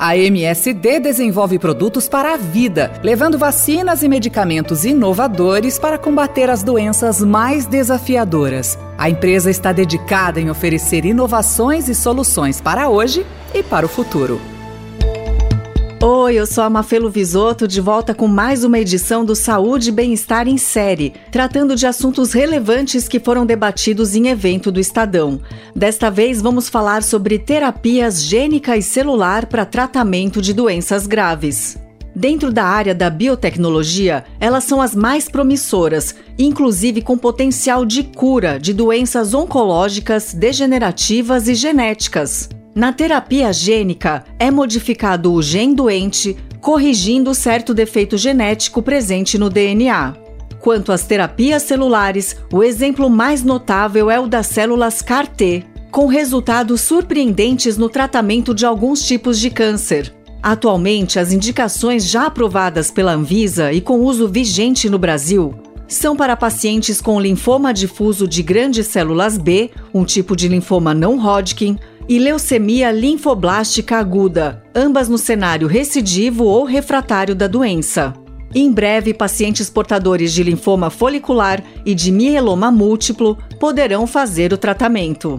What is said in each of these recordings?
A MSD desenvolve produtos para a vida, levando vacinas e medicamentos inovadores para combater as doenças mais desafiadoras. A empresa está dedicada em oferecer inovações e soluções para hoje e para o futuro. Oi, eu sou a Mafelo Visoto, de volta com mais uma edição do Saúde e Bem-Estar em Série, tratando de assuntos relevantes que foram debatidos em evento do Estadão. Desta vez vamos falar sobre terapias gênica e celular para tratamento de doenças graves. Dentro da área da biotecnologia, elas são as mais promissoras, inclusive com potencial de cura de doenças oncológicas, degenerativas e genéticas. Na terapia gênica, é modificado o gene doente, corrigindo certo defeito genético presente no DNA. Quanto às terapias celulares, o exemplo mais notável é o das células CAR-T, com resultados surpreendentes no tratamento de alguns tipos de câncer. Atualmente, as indicações já aprovadas pela Anvisa e com uso vigente no Brasil são para pacientes com linfoma difuso de grandes células B, um tipo de linfoma não Hodgkin, e leucemia linfoblástica aguda, ambas no cenário recidivo ou refratário da doença. Em breve, pacientes portadores de linfoma folicular e de mieloma múltiplo poderão fazer o tratamento.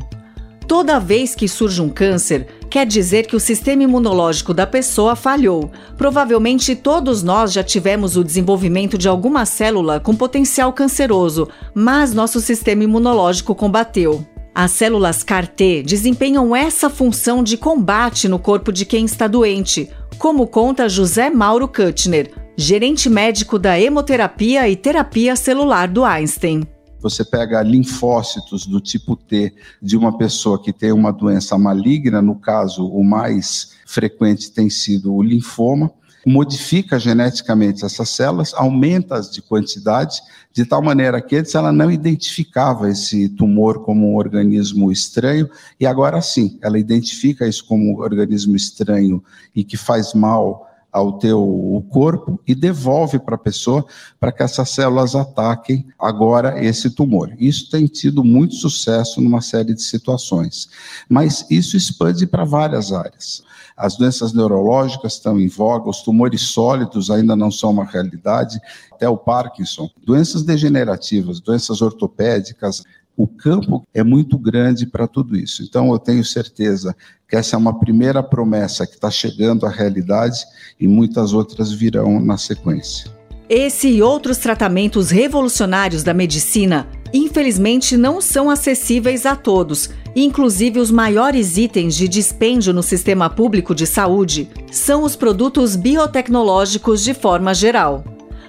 Toda vez que surge um câncer, quer dizer que o sistema imunológico da pessoa falhou. Provavelmente todos nós já tivemos o desenvolvimento de alguma célula com potencial canceroso, mas nosso sistema imunológico combateu. As células CAR-T desempenham essa função de combate no corpo de quem está doente, como conta José Mauro Kuttner, gerente médico da hemoterapia e terapia celular do Einstein. Você pega linfócitos do tipo T de uma pessoa que tem uma doença maligna, no caso, o mais frequente tem sido o linfoma, modifica geneticamente essas células, aumenta-as de quantidade, de tal maneira que antes ela não identificava esse tumor como um organismo estranho, e agora sim, ela identifica isso como um organismo estranho e que faz mal ao teu corpo e devolve para a pessoa para que essas células ataquem agora esse tumor. Isso tem tido muito sucesso numa série de situações, mas isso expande para várias áreas. As doenças neurológicas estão em voga, os tumores sólidos ainda não são uma realidade, até o Parkinson, doenças degenerativas, doenças ortopédicas, o campo é muito grande para tudo isso. Então, eu tenho certeza que essa é uma primeira promessa que está chegando à realidade e muitas outras virão na sequência. Esse e outros tratamentos revolucionários da medicina, infelizmente, não são acessíveis a todos. Inclusive, os maiores itens de dispêndio no sistema público de saúde são os produtos biotecnológicos de forma geral.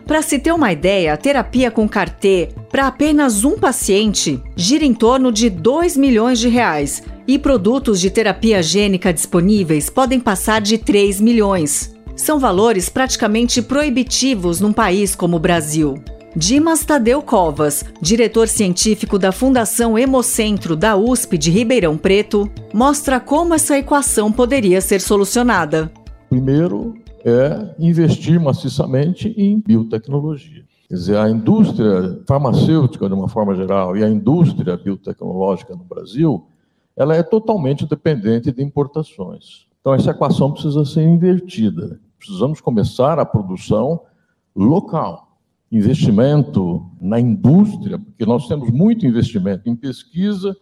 Para se ter uma ideia, terapia com CAR-T para apenas um paciente gira em torno de 2 milhões de reais e produtos de terapia gênica disponíveis podem passar de 3 milhões. São valores praticamente proibitivos num país como o Brasil. Dimas Tadeu Covas, diretor científico da Fundação Hemocentro da USP de Ribeirão Preto, mostra como essa equação poderia ser solucionada. Primeiro, é investir maciçamente em biotecnologia. Quer dizer, a indústria farmacêutica, de uma forma geral, e a indústria biotecnológica no Brasil, ela é totalmente dependente de importações. Então, essa equação precisa ser invertida. Precisamos começar a produção local. Investimento na indústria, porque nós temos muito investimento em pesquisa.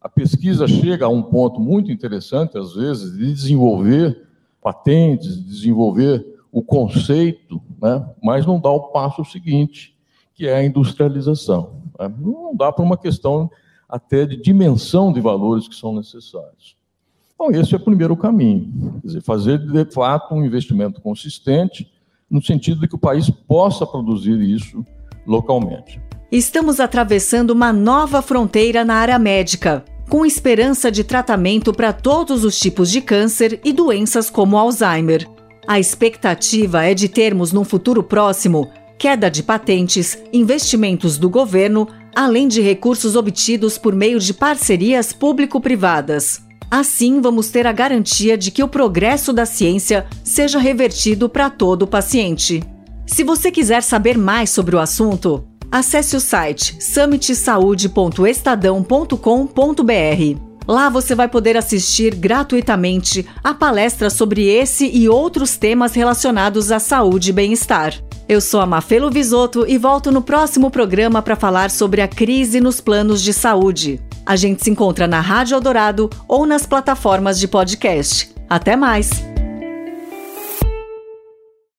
A pesquisa chega a um ponto muito interessante, às vezes, de desenvolver patentes, desenvolver o conceito, né? mas não dá o passo seguinte, que é a industrialização. Né? Não dá para uma questão até de dimensão de valores que são necessários. Então, esse é o primeiro caminho, dizer, fazer de fato um investimento consistente, no sentido de que o país possa produzir isso localmente. Estamos atravessando uma nova fronteira na área médica com esperança de tratamento para todos os tipos de câncer e doenças como Alzheimer. A expectativa é de termos num futuro próximo queda de patentes, investimentos do governo, além de recursos obtidos por meio de parcerias público-privadas. Assim, vamos ter a garantia de que o progresso da ciência seja revertido para todo o paciente. Se você quiser saber mais sobre o assunto, Acesse o site summitsaude.estadão.com.br. Lá você vai poder assistir gratuitamente a palestra sobre esse e outros temas relacionados à saúde e bem-estar. Eu sou a Mafelo Visoto e volto no próximo programa para falar sobre a crise nos planos de saúde. A gente se encontra na Rádio Eldorado ou nas plataformas de podcast. Até mais!